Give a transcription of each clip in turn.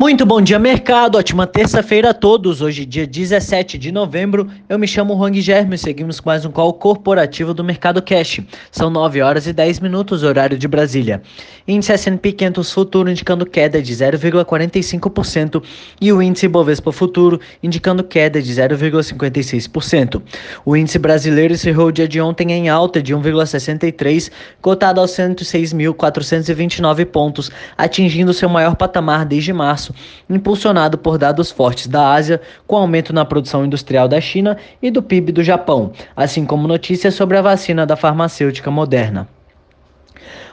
Muito bom dia, mercado. Ótima terça-feira a todos. Hoje, dia 17 de novembro. Eu me chamo Juan Germe e seguimos com mais um call corporativo do Mercado Cash. São 9 horas e 10 minutos, horário de Brasília. Índice S&P 500 Futuro indicando queda de 0,45% e o índice Bovespa Futuro indicando queda de 0,56%. O índice brasileiro encerrou o dia de ontem em alta de 1,63, cotado aos 106.429 pontos, atingindo seu maior patamar desde março março, impulsionado por dados fortes da Ásia, com aumento na produção industrial da China e do PIB do Japão, assim como notícias sobre a vacina da farmacêutica Moderna.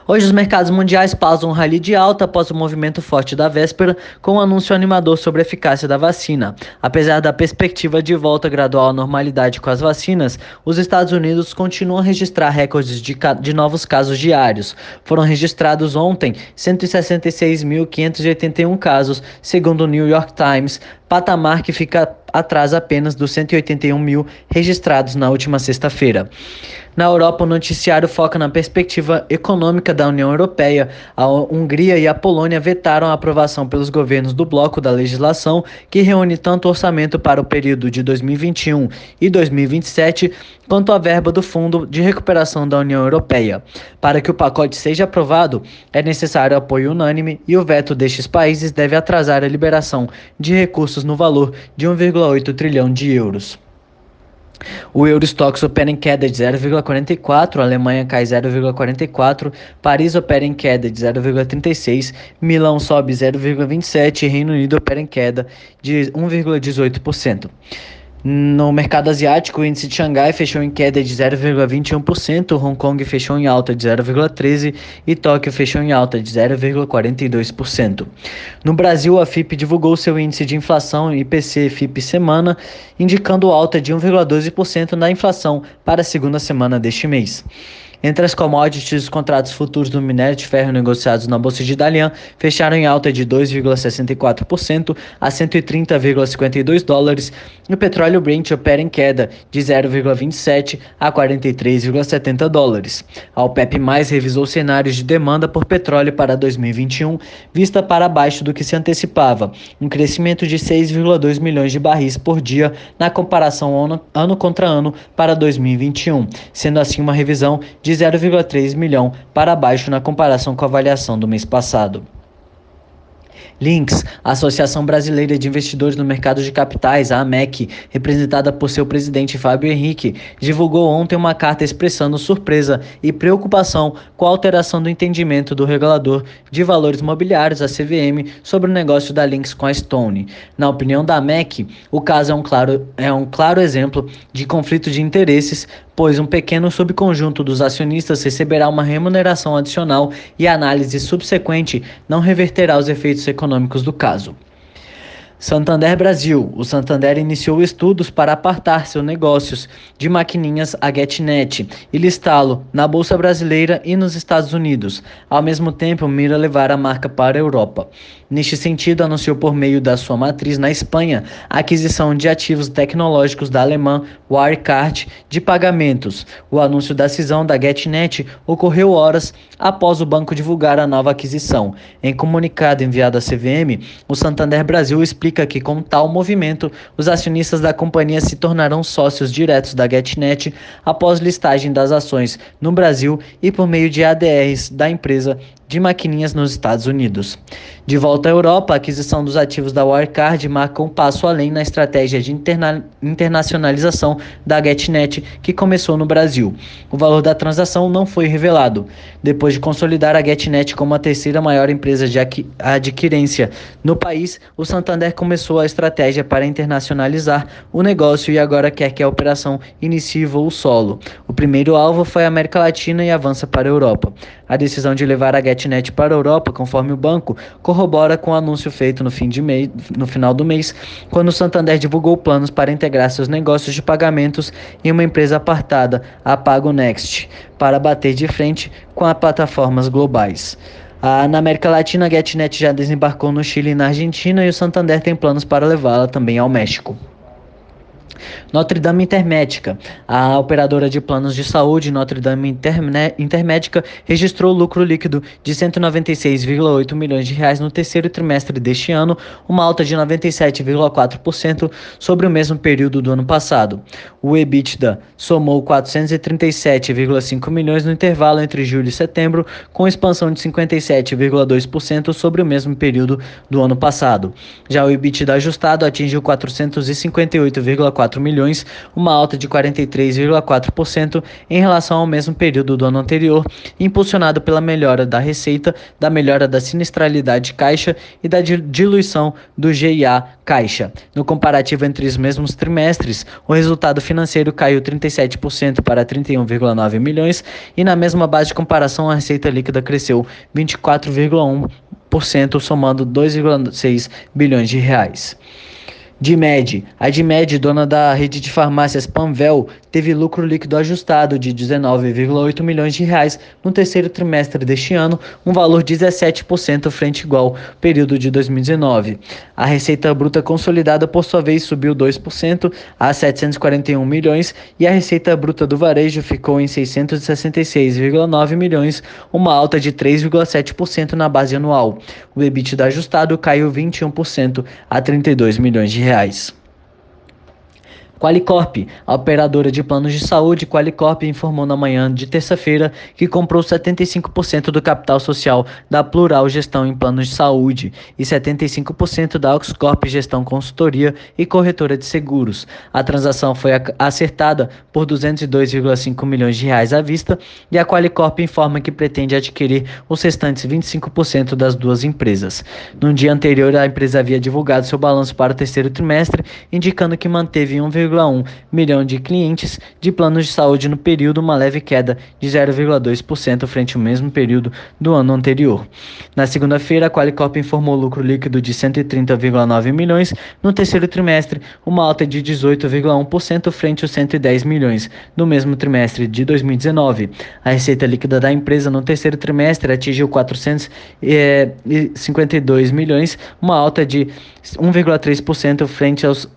Hoje os mercados mundiais pausam um rally de alta após o movimento forte da véspera, com um anúncio animador sobre a eficácia da vacina. Apesar da perspectiva de volta gradual à normalidade com as vacinas, os Estados Unidos continuam a registrar recordes de, de novos casos diários. Foram registrados ontem 166.581 casos, segundo o New York Times, patamar que fica atrás apenas dos 181 mil registrados na última sexta-feira. Na Europa, o noticiário foca na perspectiva econômica da União Europeia. A Hungria e a Polônia vetaram a aprovação pelos governos do bloco da legislação que reúne tanto orçamento para o período de 2021 e 2027 quanto a verba do Fundo de Recuperação da União Europeia. Para que o pacote seja aprovado, é necessário apoio unânime e o veto destes países deve atrasar a liberação de recursos no valor de 1,8 trilhão de euros. O Eurostox opera em queda de 0,44, a Alemanha cai 0,44, Paris opera em queda de 0,36, Milão sobe 0,27 e Reino Unido opera em queda de 1,18%. No mercado asiático, o índice de Xangai fechou em queda de 0,21%, Hong Kong fechou em alta de 0,13% e Tóquio fechou em alta de 0,42%. No Brasil, a FIP divulgou seu índice de inflação IPC FIP semana, indicando alta de 1,12% na inflação para a segunda semana deste mês. Entre as commodities, os contratos futuros do minério de ferro negociados na Bolsa de Dalian fecharam em alta de 2,64% a 130,52 dólares e o petróleo Brent opera em queda de 0,27 a 43,70 dólares. A OPEP mais revisou cenários de demanda por petróleo para 2021, vista para baixo do que se antecipava, um crescimento de 6,2 milhões de barris por dia na comparação ano, ano contra ano para 2021, sendo assim uma revisão de 0,3 milhão para baixo na comparação com a avaliação do mês passado. Links, a Associação Brasileira de Investidores no Mercado de Capitais, a AMEC, representada por seu presidente Fábio Henrique, divulgou ontem uma carta expressando surpresa e preocupação com a alteração do entendimento do regulador de valores mobiliários, a CVM, sobre o negócio da Links com a Stone. Na opinião da AMEC, o caso é um claro, é um claro exemplo de conflito de interesses, pois um pequeno subconjunto dos acionistas receberá uma remuneração adicional e a análise subsequente não reverterá os efeitos econômicos do caso. Santander Brasil. O Santander iniciou estudos para apartar seus negócios de maquininhas a GetNet e listá-lo na Bolsa Brasileira e nos Estados Unidos. Ao mesmo tempo, mira levar a marca para a Europa. Neste sentido, anunciou por meio da sua matriz na Espanha a aquisição de ativos tecnológicos da alemã Wirecard de pagamentos. O anúncio da cisão da GetNet ocorreu horas após o banco divulgar a nova aquisição. Em comunicado enviado à CVM, o Santander Brasil explica que com tal movimento, os acionistas da companhia se tornarão sócios diretos da GetNet após listagem das ações no Brasil e por meio de ADRs da empresa de maquininhas nos Estados Unidos. De volta à Europa, a aquisição dos ativos da Wirecard marca um passo além na estratégia de interna internacionalização da GetNet que começou no Brasil. O valor da transação não foi revelado. Depois de consolidar a GetNet como a terceira maior empresa de adquirência no país, o Santander começou a estratégia para internacionalizar o negócio e agora quer que a operação inicie voo solo. O primeiro alvo foi a América Latina e avança para a Europa. A decisão de levar a GetNet para a Europa, conforme o banco, corrobora com o anúncio feito no, fim de mês, no final do mês, quando o Santander divulgou planos para integrar seus negócios de pagamentos em uma empresa apartada, a PagoNext, para bater de frente com as plataformas globais. Ah, na América Latina, a GetNet já desembarcou no Chile e na Argentina e o Santander tem planos para levá-la também ao México. Notre Dame Intermédica. A operadora de planos de saúde Notre Dame Intermédica registrou lucro líquido de 196,8 milhões de reais no terceiro trimestre deste ano, uma alta de 97,4% sobre o mesmo período do ano passado. O EBITDA somou 437,5 milhões no intervalo entre julho e setembro, com expansão de 57,2% sobre o mesmo período do ano passado. Já o EBITDA ajustado atingiu 458,4 milhões, uma alta de 43,4% em relação ao mesmo período do ano anterior, impulsionado pela melhora da receita, da melhora da sinistralidade caixa e da diluição do GIA caixa. No comparativo entre os mesmos trimestres, o resultado financeiro caiu 37% para 31,9 milhões e na mesma base de comparação a receita líquida cresceu 24,1%, somando 2,6 bilhões de reais. Dimed. A Dimed, dona da rede de farmácias Panvel, teve lucro líquido ajustado de 19,8 milhões de reais no terceiro trimestre deste ano, um valor 17% frente igual período de 2019. A receita bruta consolidada, por sua vez, subiu 2% a 741 milhões e a receita bruta do varejo ficou em 666,9 milhões, uma alta de 3,7% na base anual. O EBITDA ajustado caiu 21% a 32 milhões de reais. Qualicorp, a operadora de planos de saúde, Qualicorp informou na manhã de terça-feira que comprou 75% do capital social da Plural Gestão em Planos de Saúde e 75% da Oxcorp Gestão Consultoria e Corretora de Seguros. A transação foi acertada por 202,5 milhões de reais à vista e a Qualicorp informa que pretende adquirir os restantes 25% das duas empresas. No dia anterior, a empresa havia divulgado seu balanço para o terceiro trimestre, indicando que manteve 1, 1,1 milhão de clientes de planos de saúde no período, uma leve queda de 0,2% frente ao mesmo período do ano anterior. Na segunda-feira, a Qualicorp informou lucro líquido de 130,9 milhões no terceiro trimestre, uma alta de 18,1% frente aos 110 milhões no mesmo trimestre de 2019. A receita líquida da empresa no terceiro trimestre atingiu 452 milhões, uma alta de 1,3% frente aos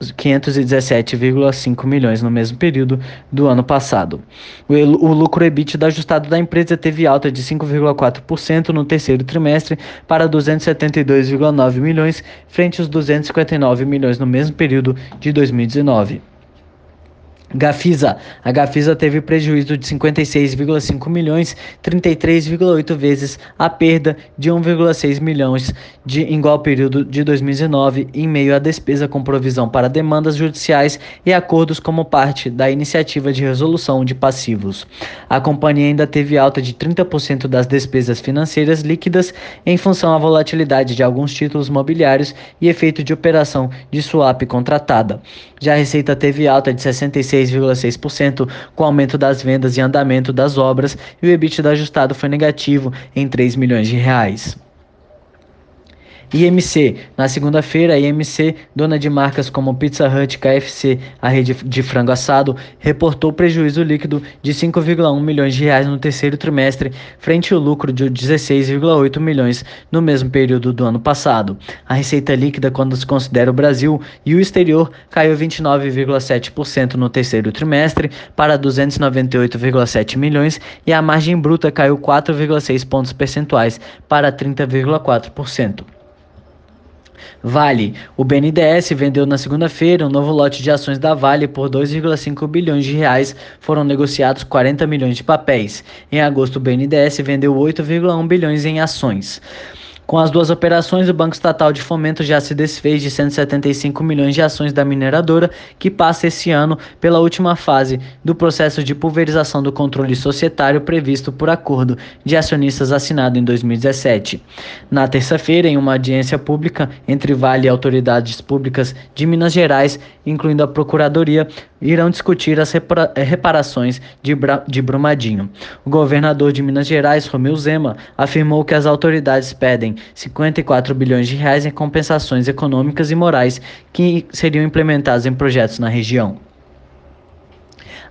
517,5 milhões no mesmo período do ano passado. O, o lucro EBITDA ajustado da empresa teve alta de 5,4% no terceiro trimestre para 272,9 milhões frente aos 259 milhões no mesmo período de 2019. Gafisa. A Gafisa teve prejuízo de 56,5 milhões, 33,8 vezes a perda de 1,6 milhões de igual período de 2019, em meio à despesa com provisão para demandas judiciais e acordos como parte da iniciativa de resolução de passivos. A companhia ainda teve alta de 30% das despesas financeiras líquidas em função à volatilidade de alguns títulos mobiliários e efeito de operação de swap contratada. Já a receita teve alta de 66 6,6% com aumento das vendas e andamento das obras, e o EBITDA ajustado foi negativo em 3 milhões de reais. IMC. Na segunda-feira, a IMC, dona de marcas como Pizza Hut, KFC, a rede de frango assado, reportou prejuízo líquido de 5,1 milhões de reais no terceiro trimestre, frente ao lucro de 16,8 milhões no mesmo período do ano passado. A receita líquida, quando se considera o Brasil e o exterior, caiu 29,7% no terceiro trimestre para 298,7 milhões e a margem bruta caiu 4,6 pontos percentuais para 30,4%. Vale. O BNDES vendeu na segunda-feira um novo lote de ações da Vale por 2,5 bilhões de reais. Foram negociados 40 milhões de papéis. Em agosto, o BNDES vendeu 8,1 bilhões em ações. Com as duas operações, o Banco Estatal de Fomento já se desfez de 175 milhões de ações da mineradora, que passa esse ano pela última fase do processo de pulverização do controle societário previsto por acordo de acionistas assinado em 2017. Na terça-feira, em uma audiência pública entre Vale e autoridades públicas de Minas Gerais, incluindo a Procuradoria, irão discutir as reparações de, de Brumadinho. O governador de Minas Gerais, Romeu Zema, afirmou que as autoridades pedem 54 bilhões de reais em compensações econômicas e morais que seriam implementadas em projetos na região.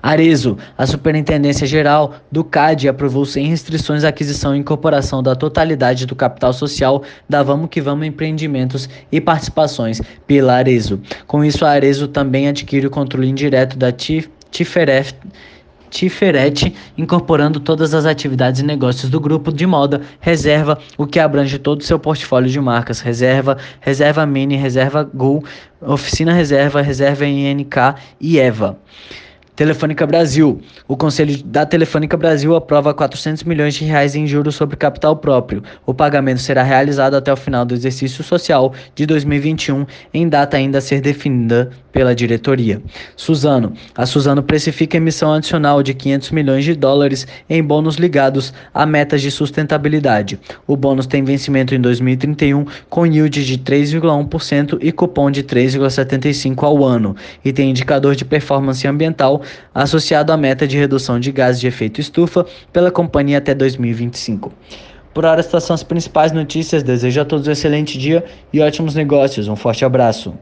Arezo, a Superintendência Geral do CAD aprovou sem restrições a aquisição e incorporação da totalidade do capital social da Vamos que Vamos Empreendimentos e Participações pela Arezo. Com isso, a Arezo também adquire o controle indireto da Tiferef Tiferet, incorporando todas as atividades e negócios do grupo de moda Reserva, o que abrange todo o seu portfólio de marcas Reserva, Reserva Mini, Reserva Gol, Oficina Reserva, Reserva INK e Eva. Telefônica Brasil. O Conselho da Telefônica Brasil aprova 400 milhões de reais em juros sobre capital próprio. O pagamento será realizado até o final do exercício social de 2021, em data ainda a ser definida pela diretoria. Suzano. A Suzano precifica emissão adicional de 500 milhões de dólares em bônus ligados a metas de sustentabilidade. O bônus tem vencimento em 2031 com yield de 3,1% e cupom de 3,75 ao ano e tem indicador de performance ambiental associado à meta de redução de gases de efeito estufa pela companhia até 2025. Por hora, estas são as principais notícias. Desejo a todos um excelente dia e ótimos negócios. Um forte abraço.